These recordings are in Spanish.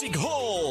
Classic Hall.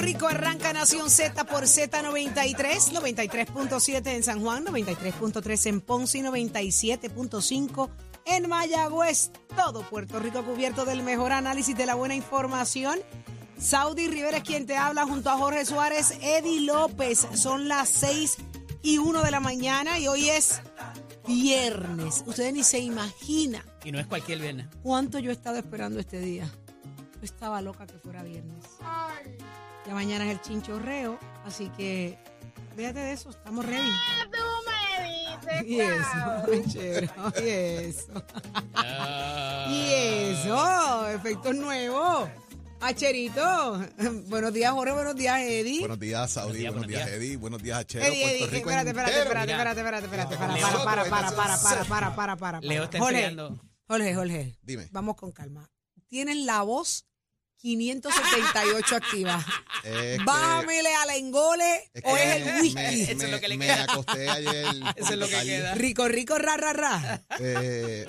Rico. Arranca Nación Z por Z93, 93.7 en San Juan, 93.3 en Ponce y 97.5 en Mayagüez. Todo Puerto Rico cubierto del mejor análisis de la buena información. Saudi Rivera es quien te habla junto a Jorge Suárez, Eddie López. Son las 6 y 1 de la mañana y hoy es viernes. Ustedes ni se imaginan Y no es cualquier viernes. cuánto yo he estado esperando este día. Yo estaba loca que fuera viernes. Ya mañana es el chinchorreo, así que fíjate de eso, estamos ready. Y eso, y eso. Y eso, efectos nuevos. Acherito, buenos días, Jorge, buenos días, Eddie. Buenos días, Saudi. Buenos días, buenos días. Eddie. Buenos días, Chero. Eddie, Eddie, Puerto Rico espérate, espérate, espérate, Mira. espérate, espérate, espérate, para, para, para, para, para, para, para, para, para. Leo está Jorge, enfriando. Jorge, Jorge, Dime. vamos con calma. Tienes la voz 578 activa. Es que- Bájamele al engole es o es el me- whisky. Me, Eso es lo que le me queda. acosté ayer. Eso es lo que tarde. queda. Rico, rico, ra, ra, ra. Eh,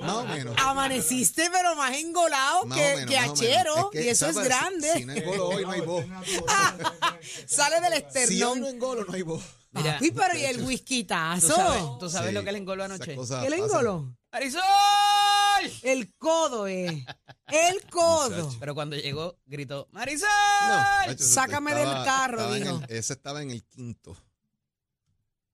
más o menos. Amaneciste, pero más engolado Más que, menos, que más o menos. achero. Es que, y eso es ¿sabes? grande. Si no engolo hoy, no hay voz. Sale del Si hoy esternón. no engolo, no hay voz. Mira, Papi, pero y el ¿Tú whiskitazo. sabes, tú sabes Sí, lo que le engoló esas anoche? cosas ¿Qué le pasan. engoló? ¡Marisol! El codo, eh. El codo. Pero cuando llegó, gritó, ¡Marisol! No, macho, eso sácame del carro, dijo. ese estaba en el quinto.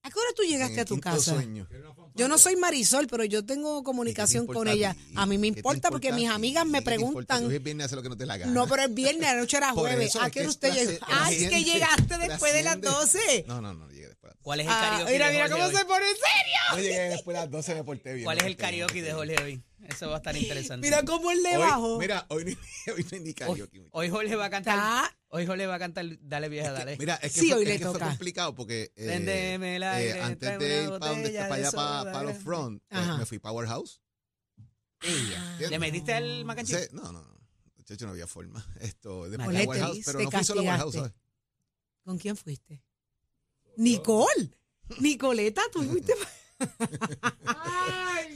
¿A qué hora tú llegaste a tu casa? sueño. Yo no soy Marisol, pero yo tengo comunicación ¿Qué te con ella. A mí me ¿Qué te importa porque mis amigas me preguntan. Hoy es viernes, hace lo que no te la gana. No, pero es viernes, anoche era Por jueves. ¿A es qué hora usted llegó? Ay, es que llegaste después de las trasciende. 12. No, no, no, llegué después. de las 12. ¿Cuál es el Ah, karaoke mira, de mira Jorge cómo hoy? se pone serio. No llegué después de las 12, me porté bien. ¿Cuál es el karaoke de Jorge hoy? Eso va a estar interesante. Mira cómo él le bajó. Hoy, mira, hoy, no- hoy no hay ni hoy, karaoke. muchacho. hoy Jorge va a cantar. Está- Hoy Jorge va a cantar Dale vieja, dale. Mira, es que, Sí, fue, hoy es le que fue toca. complicado porque eh, el eh, aire, antes tráeme de ir una pa donde- botella para de allá, para, para los front, eh, Ajá. me fui Powerhouse. ¿Le metiste al mac and cheese? Sí, no, no, no. Muchacho, no había forma. Esto, de Colette, Powerhouse, pero no fui solo a Powerhouse. ¿sabes? ¿Con quién fuiste? Nicole. Nicoleta, tú fuiste.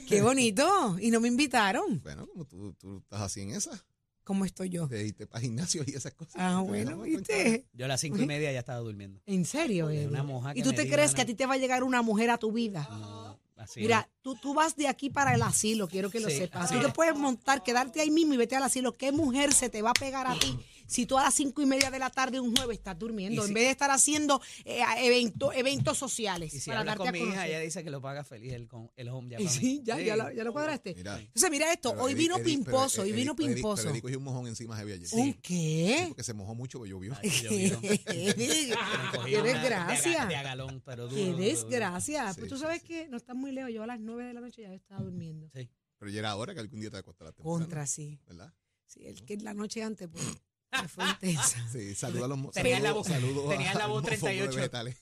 Qué bonito. Y no me invitaron. Bueno, como tú, tú estás así en esa, ¿Cómo estoy yo? de irte para gimnasio y esas cosas. Ah, Te bueno, ¿viste? Yo a las cinco y media ya estaba durmiendo. ¿En serio, Una moja ¿Y que tú me te crees una- que a ti te va a llegar una mujer a tu vida? No, así Mira, tú, tú vas de aquí para el asilo, quiero que lo Sí, sepas. así Tú te es. puedes montar, quedarte ahí mismo y vete al asilo. ¿Qué mujer se te va a pegar a ti si tú a las cinco y media de la tarde un jueves estás durmiendo? En si- vez de estar haciendo eh, evento- eventos sociales Y si para hablas darte con a mi hija, ella dice que lo paga feliz el, con- el home ya Y para mí. sí, ya, Sí. ya, lo, ya lo cuadraste. Mira. Entonces, mira esto, Pero hoy vino pimposo, pero hoy vino pero pimposo. Pero cogió un mojón encima heavy ayer. ¿Un qué? Porque se mojó mucho, porque llovió. Ay, llovió. Qué de desgracia. De pero duro, Qué desgracia. Sí, pues tú sí, sabes sí. que no estás muy lejos. Yo a las nueve de la noche ya estaba durmiendo. Sí. Pero ya era hora que algún día te acostarás temprano. Contra, sí. ¿Verdad? Sí, el que la noche antes, pues, fue intensa. Sí, saludos a los Tenía la saludos- voz- tenía la voz los mofongos de 38. vegetales.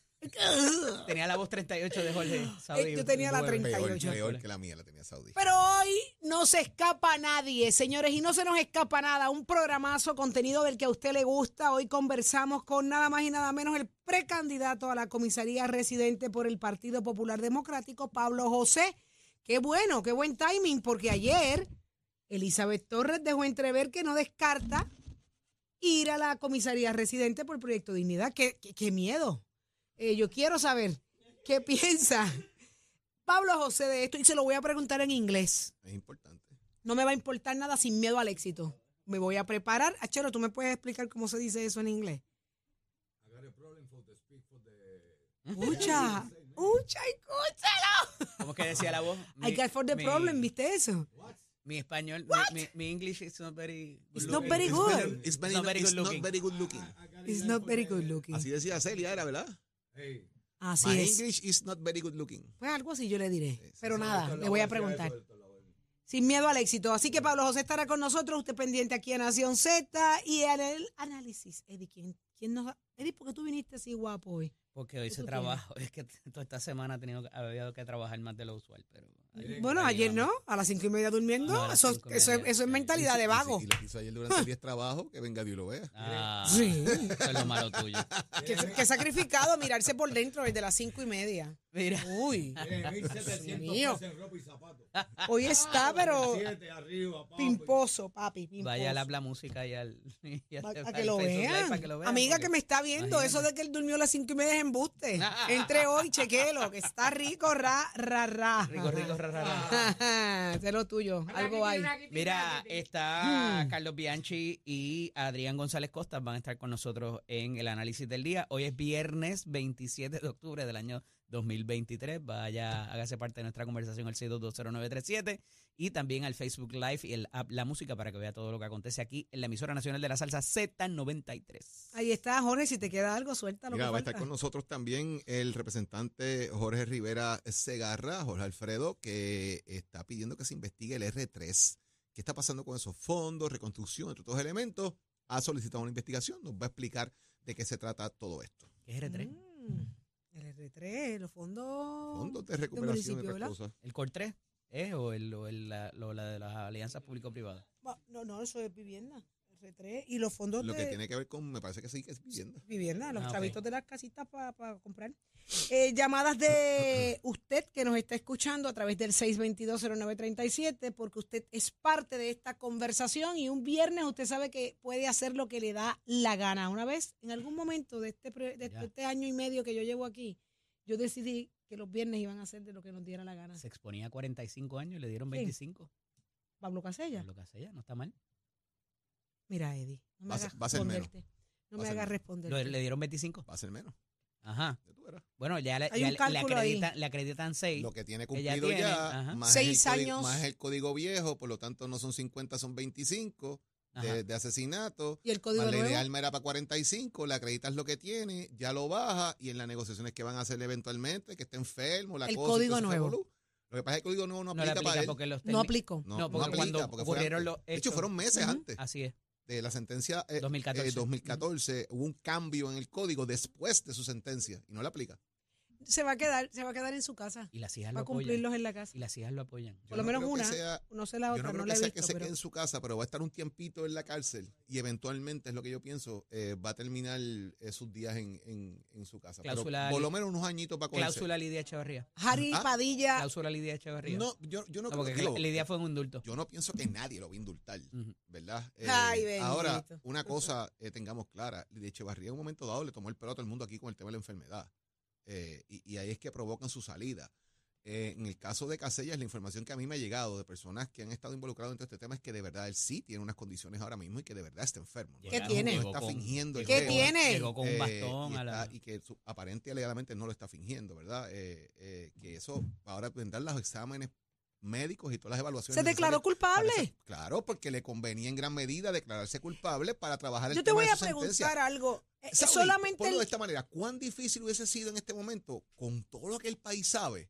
Tenía la voz 38 de Jorge. Saudi, Eh, yo tenía la nueve. 38. Peor, peor que la mía, la tenía Saudi. Pero hoy no se escapa nadie, señores, y no se nos escapa nada. Un programazo, contenido del que a usted le gusta. Hoy conversamos con nada más y nada menos el precandidato a la comisaría residente por el Partido Popular Democrático, Pablo José. Qué bueno, qué buen timing, porque ayer Elizabeth Torres dejó entrever que no descarta ir a la comisaría residente por Proyecto Dignidad. ¡Qué, qué- qué miedo! Eh, yo quiero saber qué piensa Pablo José de esto y se lo voy a preguntar en inglés. Es importante. No me va a importar nada sin miedo al éxito. Me voy a preparar. Achero, ¿tú me puedes explicar cómo se dice eso en inglés? Escucha, escucha, escúchalo. ¿Cómo que decía la voz? I got for the mi- problem, ¿viste eso? Mi español, mi, mi, mi English is not very good It's not looking. very good. It's very, Not very it's good not looking. very good looking. It's not very good looking. Así decía Celia, era, ¿verdad? Así My es. English is not very good looking. Pues algo así yo le diré. Pero nada, le voy a preguntar. Sin miedo al éxito. Así que Pablo José estará con nosotros, usted pendiente aquí en Nación Z y en el análisis. Eddie, ¿quién, quién nos... Eddie, ¿por qué tú viniste así guapo hoy? Porque hoy ¿Qué se tú trabaja. Es que toda esta semana he tenido, había que trabajar más de lo usual. Pero Bueno, ayer no, a las cinco y media durmiendo. Eso, y eso, media. eso es mentalidad de vago. Y, si- y lo hizo ayer durante el día de trabajo, que venga Dios y lo vea. Ah, Sí. Eso es lo malo tuyo. Que, que sacrificado mirarse por dentro desde las cinco y media. Mira. Uy, mío. hoy está, pero pimposo, papi. Pimposo. Vaya a la, la música y al. y al- Para que, lo vean. para que lo vean, Amiga porque- que me está viendo, Imagínate. eso de que él durmió a las cinco y media es embuste. Entre hoy, chequelo, que está rico, ra, ra, ra. Rico, rico, ra, Sé lo tuyo, algo hay. Mira, está Carlos Bianchi y Adrián González Costa van a estar con nosotros en el análisis del día. Hoy es viernes 27 de octubre del año 2023. Vaya, hágase parte de nuestra conversación al 6220937 y también al Facebook Live y el app La Música para que vea todo lo que acontece aquí en la emisora nacional de la salsa Z93. Ahí está, Jorge, si te queda algo, suelta lo Mira, que va a estar con nosotros también el representante Jorge Rivera Segarra, Jorge Alfredo, que está pidiendo que se investigue el R3. ¿Qué está pasando con esos fondos, reconstrucción, entre otros elementos? Ha solicitado una investigación, nos va a explicar de qué se trata todo esto. ¿Qué es R3? Mm, el R3, los fondos. Fondos de recuperación otras ¿verdad? cosas. ¿El COR 3 es o, el, o el- la, lo- la de las alianzas público-privadas? Va, No, no, eso es vivienda. R3 y los fondos Lo de que tiene que ver con, me parece que sí, que es vivienda. vivienda, los Ah, ok. chavitos de las casitas para comprar. Eh, llamadas de usted que nos está escuchando a través del 6220937, porque usted es parte de esta conversación y un viernes usted sabe que puede hacer lo que le da la gana. Una vez, en algún momento de este, pre- de Ya. este año y medio que yo llevo aquí, yo decidí que los viernes iban a ser de lo que nos diera la gana. Se exponía a 45 años y le dieron Sí. 25. Pablo Casella. Lo que hace ella, no está mal. Mira, Eddie, no me Va a ser- hagas va a ser menos. responderte. No Va me ser hagas menos. Responder. le dieron 25. Va a ser menos. Ajá. Ya tú verás. Bueno, ya, le, Hay ya un le- le, cálculo ahí. acreditan, le acreditan 6. Lo que tiene cumplido tiene, ya, ajá. más, Seis el código, años. más el código viejo, por lo tanto no son 50, son 25 de, de asesinato. ¿Y el código Más la nuevo? idea alma era para 45, le acreditas lo que tiene, ya lo baja y en las negociaciones que van a hacer eventualmente, que esté enfermo, la El cosa. y código todo ese nuevo. revolú. Lo que pasa es que el código nuevo no no le aplica, para aplica él. porque los No técnicos- aplicó. No, No, porque aplica, cuando porque fue ocurrieron antes. los De hecho, hechos- fueron meses Ujú. antes Así es. De la sentencia eh, 2014. eh, 2014. Hubo un cambio en el código después de su sentencia y no le aplica. Se va a quedar, se va a quedar en su casa. Y las hijas Va lo a apoyan. cumplirlos en la casa. Y las hijas lo apoyan. Yo Por lo no menos una. sea- No sé la Yo otra, no no, creo la que he sea visto. que se pero- quede en su casa, pero va a estar un tiempito en la cárcel y eventualmente, es lo que yo pienso, eh, va a terminar eh, sus días en, en- en su casa. Pero Cláusula por lo menos unos añitos para cogerse. Cláusula Lidia Echeverría. Harry Ah, Padilla, Cláusula Lidia Echeverría. No, yo, yo no, No, creo porque digo, Lidia fue un indulto. Yo no pienso que nadie lo va a indultar. ¿verdad? Eh, Ay, ahora, una cosa eh, tengamos clara, Lidia Echevarría en un momento dado le tomó el pelo a todo el mundo aquí con el tema de la enfermedad. Eh, y, y ahí es que provocan su salida. Eh, en el caso de Casellas, la información que a mí me ha llegado de personas que han estado involucradas en todo este tema es que de verdad él sí tiene unas condiciones ahora mismo y que de verdad está enfermo. ¿no? ¿Qué No- tiene? No está con- fingiendo ¿Qué tiene? Llegó con un Eh, bastón y, a la... está- y que su, aparente y alegadamente no lo está fingiendo, ¿verdad? Eh, eh, que eso ahora vendrán los exámenes médicos y todas las evaluaciones. se declaró culpable. claro, porque le convenía en gran medida declararse culpable para trabajar el Yo te tema voy de a sentencia. preguntar algo. Eh, Saudi, solamente ponlo el- de esta manera, ¿cuán difícil hubiese sido en este momento, con todo lo que el país sabe,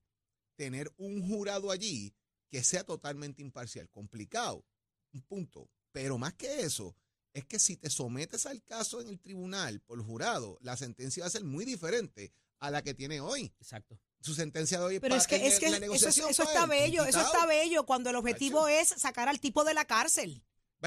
tener un jurado allí que sea totalmente imparcial? Complicado, un punto. Pero más que eso, es que si te sometes al caso en el tribunal por jurado, la sentencia va a ser muy diferente a la que tiene hoy. Exacto. Su sentencia de hoy Pero es que, es que eso, eso está bello, eso está bello cuando el objetivo es sacar al tipo de la cárcel.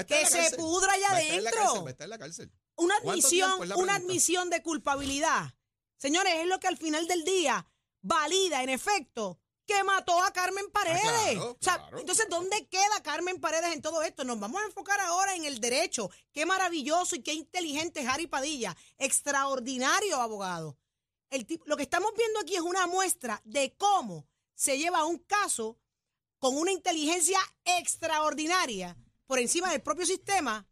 Que la se pudra allá adentro. cárcel, va a estar en la cárcel. Una ¿Cuánto admisión, una admisión de culpabilidad. Señores, es lo que al final del día valida, en efecto, que mató a Carmen Paredes. claro, O sea, claro. entonces, ¿dónde queda Carmen Paredes en todo esto? Nos vamos a enfocar ahora en el derecho. Qué maravilloso y qué inteligente es Harry Padilla. Extraordinario abogado. El tipo- lo que estamos viendo aquí es una muestra de cómo se lleva un caso con una inteligencia extraordinaria por encima del propio sistema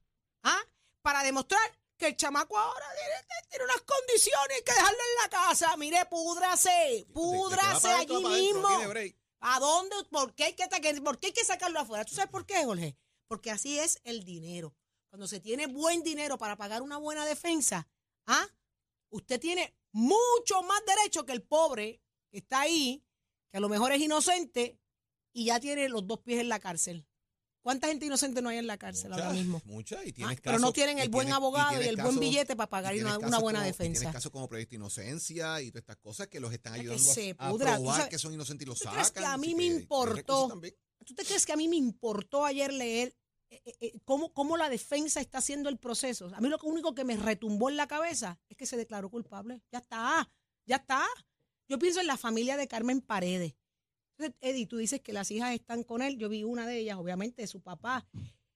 ¿ah? para demostrar que el chamaco ahora tiene, tiene unas condiciones que dejarlo en la casa. Mire, púdrase, púdrase allí mismo. ¿A dónde? ¿Por qué, hay que, ¿Por qué hay que sacarlo afuera? ¿Tú sabes por qué, Jorge? Porque así es el dinero. Cuando se tiene buen dinero para pagar una buena defensa, ¿ah? Usted tiene mucho más derecho que el pobre que está ahí, que a lo mejor es inocente y ya tiene los dos pies en la cárcel. ¿Cuánta gente inocente no hay en la cárcel ahora mismo? Muchas, y Ah, tienes pero no tienen el buen tienes- abogado y, el buen billete para pagar una, buena como- defensa. Tienes casos como proyecto inocencia y todas estas cosas que los están ayudando a- a, pudra, tú probar sabes- que son inocentes y los ¿Tú sacan. crees que a mí me importó? ¿Tú te crees que a mí me importó ayer leer cómo, cómo la defensa está haciendo el proceso? A mí lo único que me retumbó en la cabeza es que se declaró culpable. Ya está, ya está. Yo pienso en la familia de Carmen Paredes. Entonces, Eddie, tú dices que las hijas están con él. Yo vi una de ellas, obviamente, de su papá.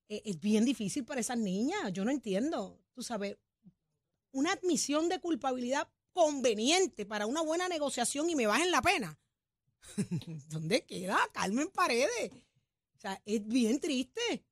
Eh, es bien difícil para esas niñas. Yo no entiendo. Tú sabes, una admisión de culpabilidad conveniente para una buena negociación y me bajen la pena. ¿Dónde queda Carmen Paredes? O sea, es bien triste.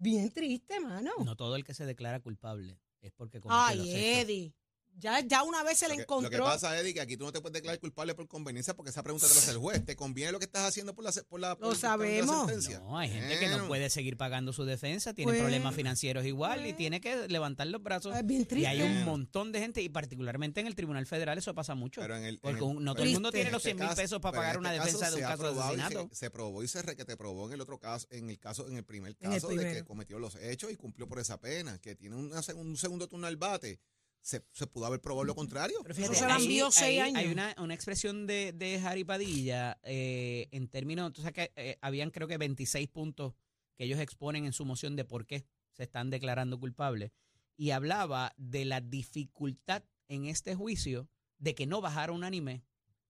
Bien triste, mano. No todo el que se declara culpable es porque cometió los Ay, hechos. Eddie. Ya, ya una vez se le Lo que, encontró. lo que pasa, Eddie, que aquí tú no te puedes declarar culpable por conveniencia porque esa pregunta te la hace el juez. ¿Te conviene lo que estás haciendo por la, por la, por- la sabemos. sentencia? No, hay gente que no puede seguir pagando su defensa, tiene Pues, problemas financieros igual y pues. tiene que levantar los brazos. Es bien Y triste. hay un montón de gente, y particularmente en el Tribunal Federal eso pasa mucho. Pero en el, en porque el- no todo el mundo este- tiene los en 100 mil este pesos para pagar una este defensa caso de un caso de y se- asesinato. Se, probó y se requete probó en el otro caso, en el caso, en el primer el caso de que cometió los hechos y cumplió por esa pena, que tiene una un segundo turno al bate. Se, se pudo haber probado lo contrario. Pero Eso se envió seis años. Hay una, una expresión de, de Harry Padilla eh, en términos, tú sabes que eh, habían creo que 26 puntos que ellos exponen en su moción de por qué se están declarando culpables. Y hablaba de la dificultad en este juicio de que no bajara unánime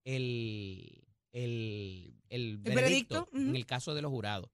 el, el, el veredicto, veredicto, en el caso de los jurados.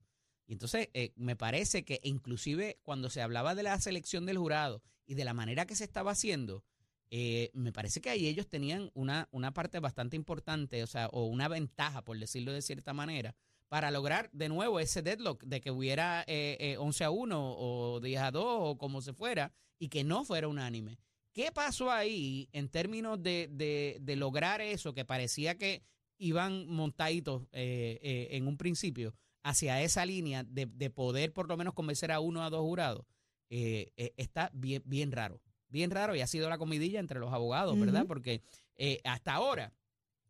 Y entonces eh, me parece que inclusive cuando se hablaba de la selección del jurado y de la manera que se estaba haciendo, eh, me parece que ahí ellos tenían una, una parte bastante importante, o sea, o una ventaja, por decirlo de cierta manera, para lograr de nuevo ese deadlock de que hubiera eh, eh, 11 a 1 o 10 a 2 o como se fuera y que no fuera unánime. ¿Qué pasó ahí en términos de, de- de lograr eso que parecía que iban montaditos eh, eh, en un principio hacia esa línea de, de poder por lo menos convencer a uno a dos jurados? Eh, eh, está bien, bien raro. Bien raro y ha sido la comidilla entre los abogados, ¿verdad? Porque eh, hasta ahora,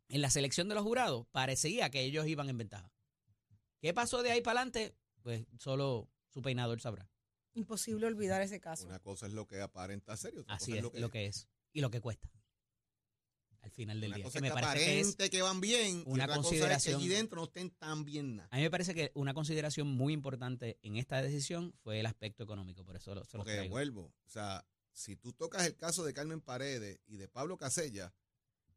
en la selección de los jurados, parecía que ellos iban en ventaja. ¿Qué pasó de ahí para adelante? Pues solo su peinador sabrá. Imposible olvidar ese caso. Una cosa es lo que aparenta ser y otra Así cosa es lo que lo que es. Y lo que cuesta. Al final del Una día. cosa Que me que parece que es que van bien y una cosa es que consideración- allí dentro no estén tan bien nada. A mí me parece que una consideración muy importante en esta decisión fue el aspecto económico, por eso lo, se los Porque traigo. vuelvo, o sea, si tú tocas el caso de Carmen Paredes y de Pablo Casella,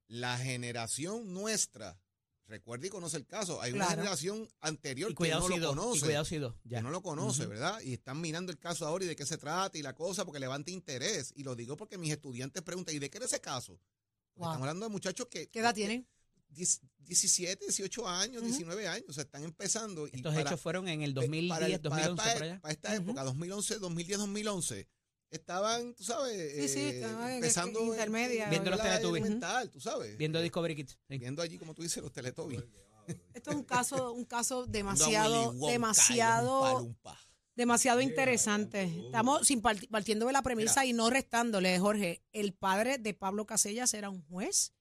la generación nuestra, recuerda y conoce el caso, hay una generación anterior que no si lo dos, conoce. y cuidado si dos, ya. que no lo conoce. ¿verdad? Y están mirando el caso ahora y de qué se trata y la cosa porque levanta interés. Y lo digo porque mis estudiantes preguntan, ¿y de qué era ese caso? Wow. Estamos hablando de muchachos que... ¿Qué edad tienen? 10 17, 18 años, Ujú. 19 años, o sea, están empezando. y Estos para- hechos fueron en el Pe- 2010, para el- para- 2011, para, por allá. para esta Ujú. época, 2011, 2010, 2011, estaban, tú sabes, Sí, sí, eh, estaban en- empezando en intermedia, Viendo los Teletubbies. elemental, tú sabes. Viendo Discovery Kids. sí. Viendo allí, como tú dices, los Teletubbies. Esto es un caso, un caso demasiado, demasiado. Demasiado interesante. Estamos sin parti- partiendo de la premisa y no restándole, Jorge. El padre de Pablo Casellas era un juez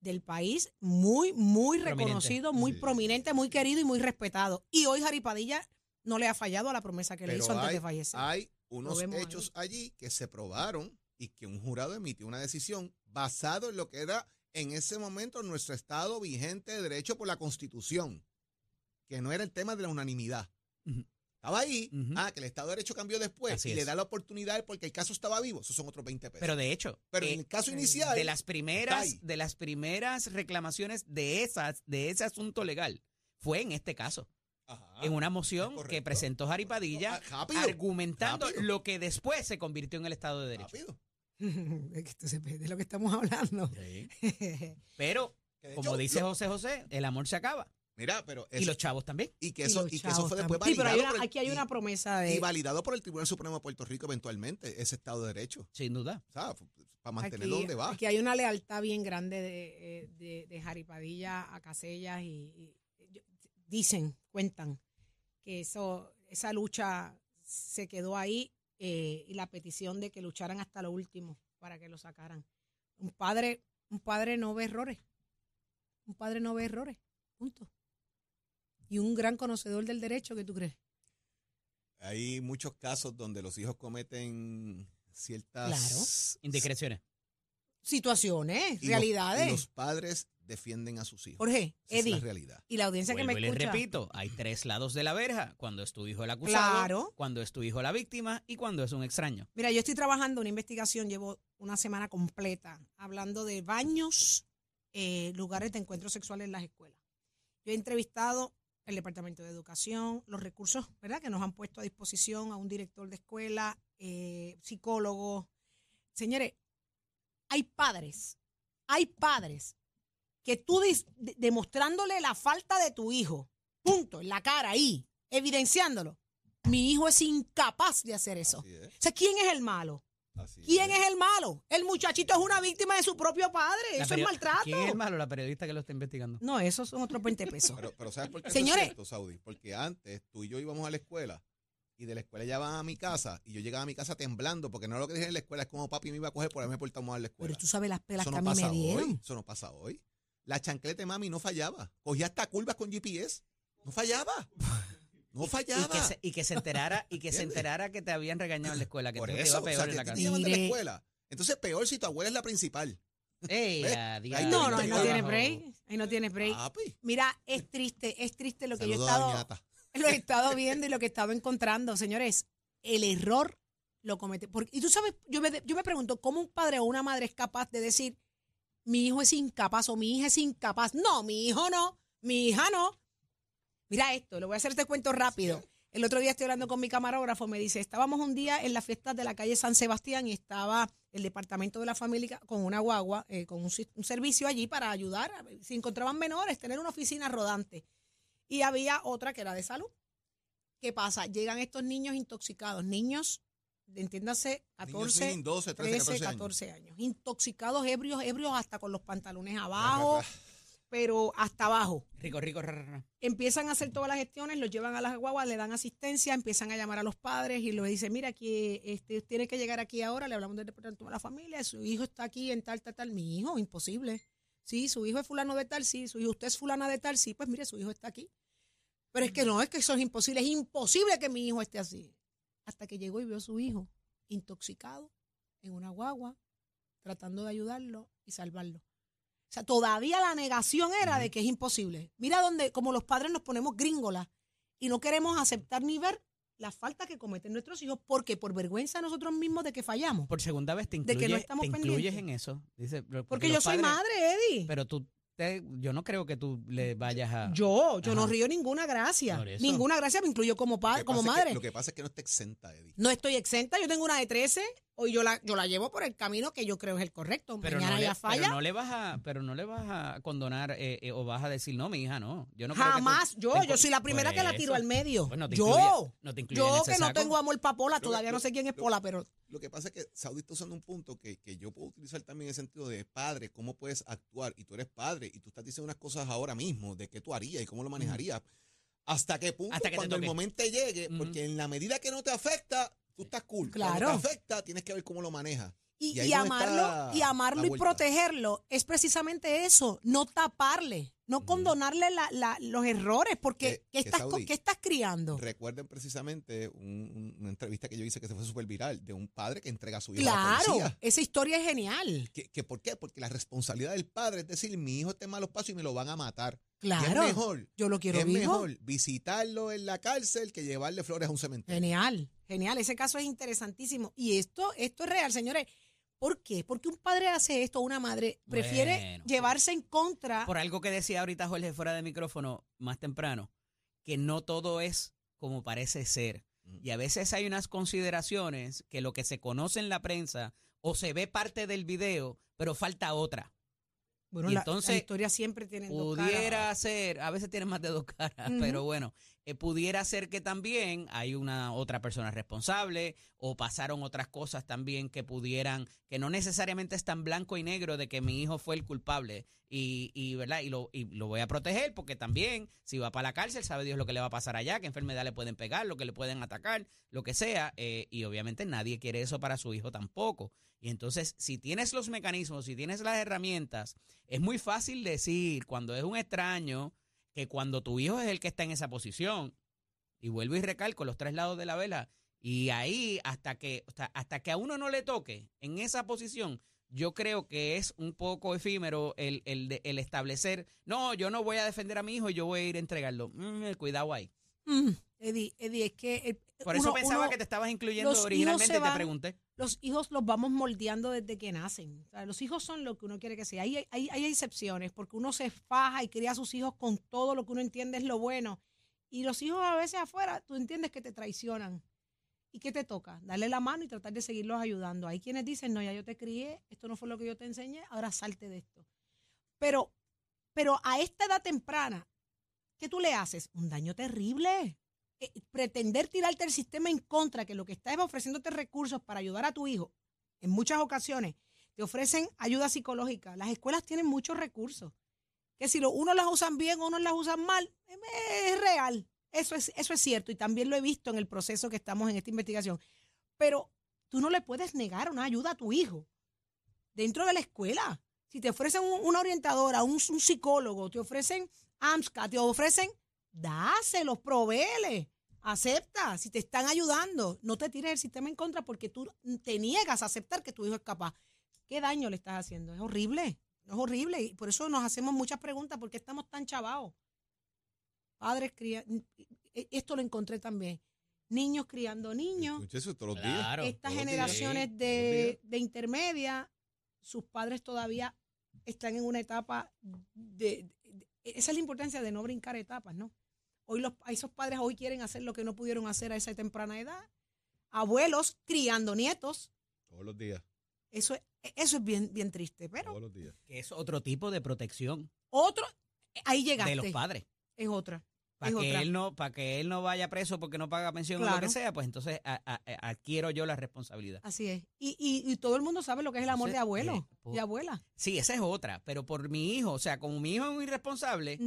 del país muy, muy reconocido, muy Sí. prominente, muy querido y muy respetado. Y hoy Jari Padilla no le ha fallado a la promesa que le Pero hizo antes hay, de fallecer. hay unos vemos hechos allí que se probaron y que un jurado emitió una decisión basado en lo que era en ese momento nuestro estado vigente de derecho por la Constitución, que no era el tema de la unanimidad. Ujú. Estaba ahí, ah, que el Estado de Derecho cambió después Así y le da la oportunidad porque el caso estaba vivo, esos son otros 20 pesos. Pero de hecho, Pero eh, en el caso inicial, de las primeras, de las primeras reclamaciones de esas, de ese asunto legal, fue en este caso, Ajá, en una moción correcto. que presentó Jari Padilla, Ah, rápido, argumentando rápido. lo que después se convirtió en el Estado de Derecho. rápido. Es que esto se ve de lo que estamos hablando. Pero, como hecho, dice lo- José José, el amor se acaba. Mira, pero Y los chavos también. y que Y eso, y que eso fue después también. Sí, pero hay validado una- por el- aquí hay y- una promesa y de. validado por el Tribunal Supremo de Puerto Rico eventualmente, ese Estado de Derecho. Sin duda. O sea, para mantenerlo Aquí, donde va. aquí hay una lealtad bien grande de, eh, de, de Jari Padilla a Casellas y, y- dicen, cuentan, que eso, esa lucha se quedó ahí eh, y la petición de que lucharan hasta lo último para que lo sacaran. Un padre, un padre no ve errores. Un padre no ve errores. Punto. Y un gran conocedor del derecho, ¿qué tú crees? Hay muchos casos donde los hijos cometen ciertas Claro. Indiscreciones. Situaciones, y los- realidades. y los padres defienden a sus hijos. Jorge, Esa es la Eddie, realidad. y la audiencia que me y les escucha. repito, hay tres lados de la verja. Cuando es tu hijo el acusado, Claro. cuando es tu hijo la víctima y cuando es un extraño. Mira, yo estoy trabajando una investigación, llevo una semana completa hablando de baños, eh, lugares de encuentro sexual en las escuelas. Yo he entrevistado el Departamento de Educación, los recursos ¿verdad? que nos han puesto a disposición a un director de escuela, eh, psicólogos. Señores, hay padres, hay padres que tú de- demostrándole la falta de tu hijo, punto, en la cara ahí, evidenciándolo. Mi hijo es incapaz de hacer eso. Es, O sea, ¿quién es el malo? Así ¿Quién es el malo? El muchachito es una víctima de su propio padre. La Eso es maltrato. ¿Quién es el malo? La periodista que lo está investigando. No, esos son otros 20 pesos. Pero, pero ¿sabes por qué Señores. eso es cierto, Saudi? Porque antes tú y yo íbamos a la escuela y de la escuela ya van a mi casa y yo llegaba a mi casa temblando porque no lo que dije en la escuela es como papi me iba a coger por haberme portado mal en la escuela. Pero tú sabes las pelas eso que no a mí pasa me dieron. hoy. Eso no pasa hoy. La chancleta de mami no fallaba. Cogía hasta curvas con GPS. No fallaba. No Y fallaba. que, se, y que se enterara y que se enterara que te habían regañado en la escuela, que Por te, te eso, iba o peor sea, en la te de escuela. Entonces, peor si tu abuela es la principal. No, no, ahí no tiene break. Ahí no tiene break. Mira, es triste, es triste lo que yo he estado, lo he estado viendo y lo que he estado encontrando. Señores, el error lo comete. Porque, y tú sabes, yo me, yo me pregunto, ¿cómo un padre o una madre es capaz de decir, mi hijo es incapaz o mi hija es incapaz? No, mi hijo no, mi hija no. Mira esto, le voy a hacer este cuento rápido. El otro día estoy hablando con mi camarógrafo, me dice, estábamos un día en las fiestas de la calle San Sebastián y estaba el departamento de la familia con una guagua, eh, con un, servicio allí para ayudar, a si encontraban menores, tener una oficina rodante. Y había otra que era de salud. ¿Qué pasa? Llegan estos niños intoxicados, niños, entiéndase, Niños 14, sin 12, 13, 13, 14 años. 14 años. Intoxicados, ebrios, ebrios hasta con los pantalones abajo, pero hasta abajo. Rico, rico, ra, ra, ra. Empiezan a hacer todas las gestiones, los llevan a las guaguas, le dan asistencia, empiezan a llamar a los padres y les dicen, mira, aquí este, tiene que llegar aquí ahora, le hablamos del departamento de la familia, su hijo está aquí en tal, tal, tal. Mi hijo, imposible. Sí, su hijo es fulano de tal, sí, su hijo, usted es fulana de tal, sí, pues mire, su hijo está aquí. Pero es que no, es que eso es imposible, es imposible que mi hijo esté así. Hasta que llegó y vio a su hijo intoxicado en una guagua, tratando de ayudarlo y salvarlo. O sea, todavía la negación era de que es imposible. Mira donde, como los padres nos ponemos gringolas y no queremos aceptar ni ver la falta que cometen nuestros hijos porque por vergüenza nosotros mismos de que fallamos. Por segunda vez te De que no incluyes, estamos te incluyes pendientes. en eso. Dice, Porque, yo soy padres- madre, Eddie. Pero tú, te- yo no creo que tú le vayas a... yo, yo no río ninguna gracia. Ninguna gracia me incluyo como, Lo pa- que como que- madre. lo que pasa es que no está exenta, Eddie. No estoy exenta, yo tengo una de 13, hoy yo la, yo la llevo por el camino que yo creo es el correcto. pero Mañana no, le, ya falla. pero no le vas a pero no le vas a condonar eh, eh, o vas a decir no mi hija no yo no creo que tú Jamás, yo, yo soy la primera que la tiro eso. al medio. Pues no te yo, incluye- no te incluye en yo ese que no tengo amor para Pola, Lo todavía no sé quién es lo- Pola, pero Lo que pasa es que Saudi está usando un punto que, que yo puedo utilizar también en el sentido de padre, cómo puedes actuar. Y tú eres padre y tú estás diciendo unas cosas ahora mismo de qué tú harías y cómo lo manejarías. ¿Hasta qué punto? Hasta que cuando el momento llegue, porque en la medida que no te afecta, tú estás cool. Claro. Cuando te afecta, tienes que ver cómo lo manejas. Y, amarlo, y amarlo y protegerlo es precisamente eso, no taparle, no condonarle la- la- los errores, porque Que- ¿qué, estás, Saudi, qué estás criando? Recuerden precisamente un- un- una entrevista que yo hice que se fue súper viral de un padre que entrega a su hijo a la Claro, policía. esa historia es genial. ¿Que, que ¿Por qué? Porque la responsabilidad del padre es decir, mi hijo está en malos pasos y me lo van a matar. Claro, es mejor, yo lo quiero es vivo. mejor visitarlo en la cárcel que llevarle flores a un cementerio. Genial, genial. Ese caso es interesantísimo. Y esto, esto es real, señores. ¿Por qué? Porque un padre hace esto, una madre prefiere Bueno, llevarse en contra. Por algo que decía ahorita Jorge fuera de micrófono más temprano, que no todo es como parece ser. Mm. Y a veces hay unas consideraciones que lo que se conoce en la prensa o se ve parte del video, pero falta otra. bueno, y entonces, la historia siempre tiene dos caras. Pudiera ser, a veces tiene más de dos caras, pero bueno, eh, pudiera ser que también hay una otra persona responsable o pasaron otras cosas también que pudieran, que no necesariamente es tan blanco y negro de que mi hijo fue el culpable y, y verdad y lo, y lo voy a proteger porque también si va para la cárcel sabe Dios lo que le va a pasar allá, qué enfermedad le pueden pegar, lo que le pueden atacar, lo que sea eh, y obviamente nadie quiere eso para su hijo tampoco. Y entonces, si tienes los mecanismos, si tienes las herramientas, es muy fácil decir cuando es un extraño que cuando tu hijo es el que está en esa posición, y vuelvo y recalco los tres lados de la vela, y ahí hasta que, hasta, hasta que a uno no le toque en esa posición, yo creo que es un poco efímero el, el, el establecer, no, yo no voy a defender a mi hijo, yo voy a ir a entregarlo. Mm, cuidado ahí. Mm, Eddie, Eddie, es que eh, Por eso uno- pensaba uno- que te estabas incluyendo originalmente y te van- pregunté. los hijos los vamos moldeando desde que nacen. O sea, los hijos son lo que uno quiere que sea. Hay, hay, hay excepciones, porque uno se faja y cría a sus hijos con todo lo que uno entiende es lo bueno. Y los hijos a veces afuera, tú entiendes que te traicionan. ¿Y qué te toca? Darle la mano y tratar de seguirlos ayudando. Hay quienes dicen, no, ya yo te crié, esto no fue lo que yo te enseñé, ahora salte de esto. Pero, pero a esta edad temprana, ¿qué tú le haces? Un daño terrible. Eh, pretender tirarte el sistema en contra, que lo que está es ofreciéndote recursos para ayudar a tu hijo, en muchas ocasiones te ofrecen ayuda psicológica. Las escuelas tienen muchos recursos. Que si lo, unos las usan bien unos las usan mal, eh, es real. Eso es, eso es cierto y también lo he visto en el proceso que estamos en esta investigación. Pero tú no le puedes negar una ayuda a tu hijo dentro de la escuela. Si te ofrecen un- una orientadora, un psicólogo, te ofrecen AMSCA, te ofrecen, dáselos, proveele, acepta, si te están ayudando, no te tires el sistema en contra porque tú te niegas a aceptar que tu hijo es capaz. ¿Qué daño le estás haciendo? Es horrible, es horrible y por eso nos hacemos muchas preguntas, ¿por qué estamos tan chavados? Padres criando, esto lo encontré también, niños criando niños, eso todos los días. Claro. estas todos los días. generaciones de, de intermedia, sus padres todavía están en una etapa de, de- esa es la importancia de no brincar etapas, ¿no? Hoy los, esos padres hoy quieren hacer lo que no pudieron hacer a esa temprana edad. Abuelos criando nietos. Todos los días. Eso es, eso es bien, bien triste. Pero Todos los días. Que es otro tipo de protección otro, ahí llegaste. de los padres. Es otra. Para que otra. él no, para que él no vaya preso porque no paga pensión o lo que sea, pues entonces a- a- a- adquiero yo la responsabilidad. Así es. Y, y, y todo el mundo sabe lo que es el amor Entonces, de abuelo eh, y abuela. Sí, esa es otra, pero por mi hijo, o sea, como mi hijo es un irresponsable,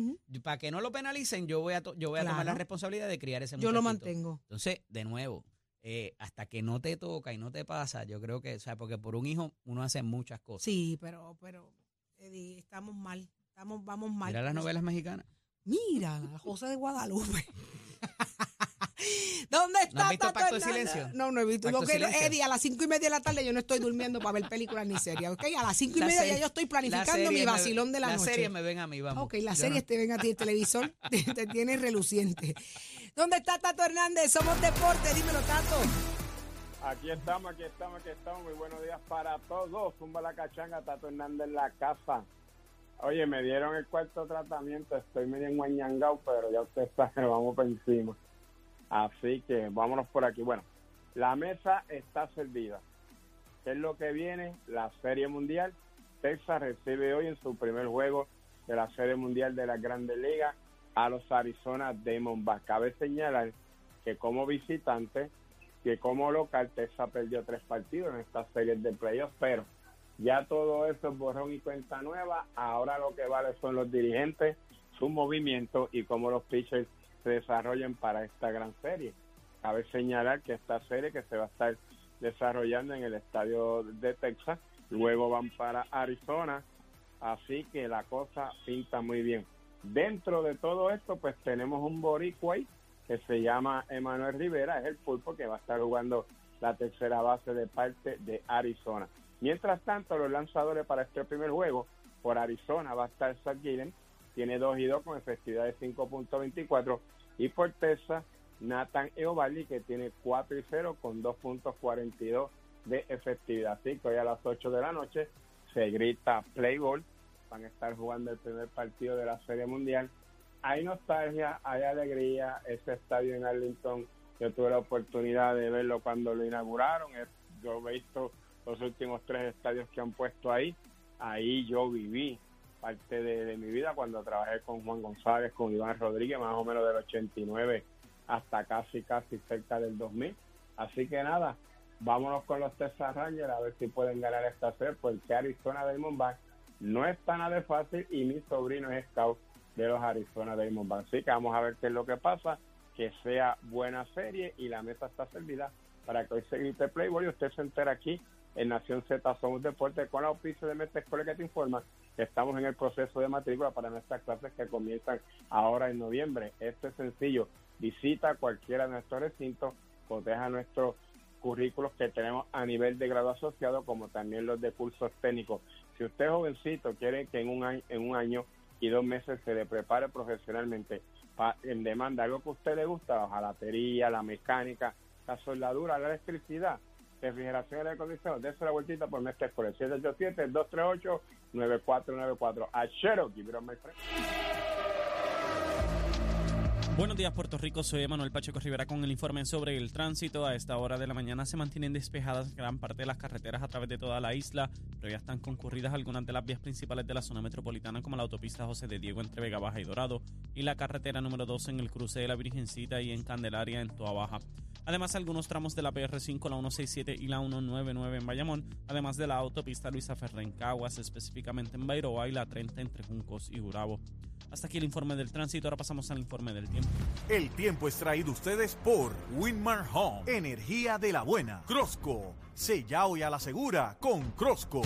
para que no lo penalicen, yo voy a yo voy a tomar la responsabilidad de criar ese Yo lo mantengo. Entonces, de nuevo, eh, hasta que no te toca y no te pasa, yo creo que, o sea, porque por un hijo uno hace muchas cosas. Sí, pero, pero, Eddie, estamos mal. Estamos, vamos mal. Mira las novelas mexicanas. Mira, la José de Guadalupe. ¿Dónde está ¿No has visto Tato Pacto de? Silencio? No, no he visto. Lo que-. Eddie, a las cinco y media de la tarde yo no estoy durmiendo para ver películas ni series, ¿ok? A las cinco y La media ya yo estoy La planificando mi me- vacilón de la Las noche. series me ven a mí, vamos. Ok, las Yo series no- te ven a ti, el televisor te, te tiene reluciente. ¿Dónde está Tato Hernández? Somos deporte, dímelo, Tato. Aquí estamos, aquí estamos, aquí estamos. Muy buenos días para todos. Zumba la cachanga, Tato Hernández en la casa. Oye, me dieron el cuarto tratamiento. Estoy medio enguañangado, pero ya usted sabe, vamos por encima. Así que vámonos por aquí. Bueno, la mesa está servida. ¿Qué es lo que viene? La Serie Mundial. Texas recibe hoy en su primer juego de la Serie Mundial de las Grandes Ligas a los Arizona Diamondbacks. Cabe señalar que como visitante que como local Texas perdió tres partidos en estas series de playoffs, pero ya todo eso es borrón y cuenta nueva. Ahora lo que vale son los dirigentes, su movimiento y cómo los pitchers se desarrollen para esta gran serie. Cabe señalar que esta serie que se va a estar desarrollando en el estadio de Texas. Luego van para Arizona. Así que la cosa pinta muy bien. Dentro de todo esto, pues tenemos un boricua que se llama Emanuel Rivera, es el pulpo que va a estar jugando la tercera base de parte de Arizona. Mientras tanto, los lanzadores para este primer juego, por Arizona va a estar Zach Gillen, tiene 2 y 2 con efectividad de 5.24, y por Texas, Nathan Eovaldi, que tiene 4 y 0 con 2.42 de efectividad. Así que hoy a las 8 de la noche se grita play ball, van a estar jugando el primer partido de la Serie Mundial. Hay nostalgia, hay alegría, ese estadio en Arlington, yo tuve la oportunidad de verlo cuando lo inauguraron, yo he visto los últimos tres estadios que han puesto ahí, ahí yo viví parte de, de mi vida cuando trabajé con Juan González, con Iván Rodríguez, más o menos del 89 hasta casi, casi cerca del 2000. Así que nada, vámonos con los Texas Rangers a ver si pueden ganar esta serie, porque Arizona Diamondbacks no está nada de fácil y mi sobrino es scout de los Arizona Diamondbacks. Así que vamos a ver qué es lo que pasa, que sea buena serie y la mesa está servida para que hoy se grite Playboy y usted se entera aquí en Nación Z Somos Deporte con auspicio de Mestre Escuela que te informa estamos en el proceso de matrícula para nuestras clases que comienzan ahora en noviembre. Esto es sencillo. Visita cualquiera de nuestros recintos, coteja nuestros currículos que tenemos a nivel de grado asociado, como también los de cursos técnicos. Si usted es jovencito, quiere que en un año, en un año y dos meses se le prepare profesionalmente pa- en demanda algo que a usted le gusta, la hojalatería, la mecánica, la soldadura, la electricidad, refrigeración y aire acondicionado, dése la vueltita por Mestre Escuela, 787-238-9494. A Cherokee, pero my friend. Buenos días, Puerto Rico. Soy Manuel Pacheco Rivera con el informe sobre el tránsito. A esta hora de la mañana se mantienen despejadas gran parte de las carreteras a través de toda la isla, pero ya están concurridas algunas de las vías principales de la zona metropolitana, como la autopista José de Diego entre Vega Baja y Dorado, y la carretera número 2 en el cruce de la Virgencita y en Candelaria en Toa Baja. Además, algunos tramos de la PR5, la 167 y la 199 en Bayamón, además de la autopista Luisa Ferrer en Caguas, específicamente en Bairoa y la 30 entre Juncos y Gurabo. Hasta aquí el informe del tránsito, ahora pasamos al informe del tiempo. El tiempo es traído ustedes por Winmar Home, energía de la buena. Crosco, sella hoy a la segura con Crosco.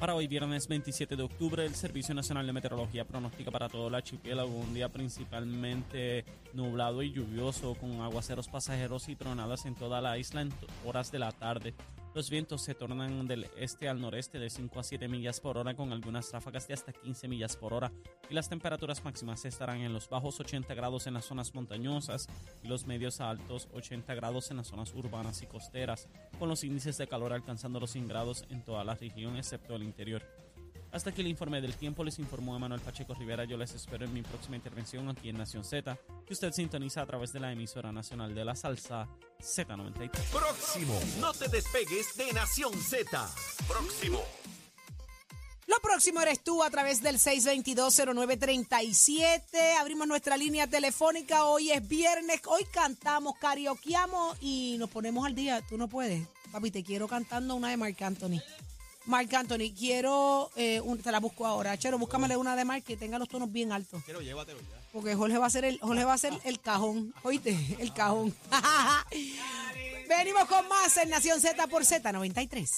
Para hoy, viernes 27 de octubre, el Servicio Nacional de Meteorología pronostica para todo el archipiélago un día principalmente nublado y lluvioso, con aguaceros pasajeros y tronadas en toda la isla en horas de la tarde. Los vientos se tornan del este al noreste de 5 a 7 millas por hora, con algunas ráfagas de hasta 15 millas por hora, y las temperaturas máximas estarán en los bajos 80 grados en las zonas montañosas y los medios a altos 80 grados en las zonas urbanas y costeras, con los índices de calor alcanzando los 100 grados en toda la región excepto el interior. Hasta aquí el informe del tiempo, les informó Emanuel Pacheco Rivera. Yo les espero en mi próxima intervención aquí en Nación Z, que usted sintoniza a través de la emisora nacional de la salsa Z93. Próximo, no te despegues de Nación Z. Próximo. Lo próximo eres tú a través del 6220937. Abrimos nuestra línea telefónica. Hoy es viernes. Hoy cantamos, karaokeamos y nos ponemos al día. Tú no puedes. Papi, te quiero cantando una de Marc Anthony. Marc Anthony, quiero. eh, un- te la busco ahora. Chero, búscamele una de Marc que tenga los tonos bien altos. Quiero, llévatelo ya. Porque Jorge va a ser el, Jorge va a ser el cajón. Oíste, el cajón. Venimos con más en Nación Z por Z93.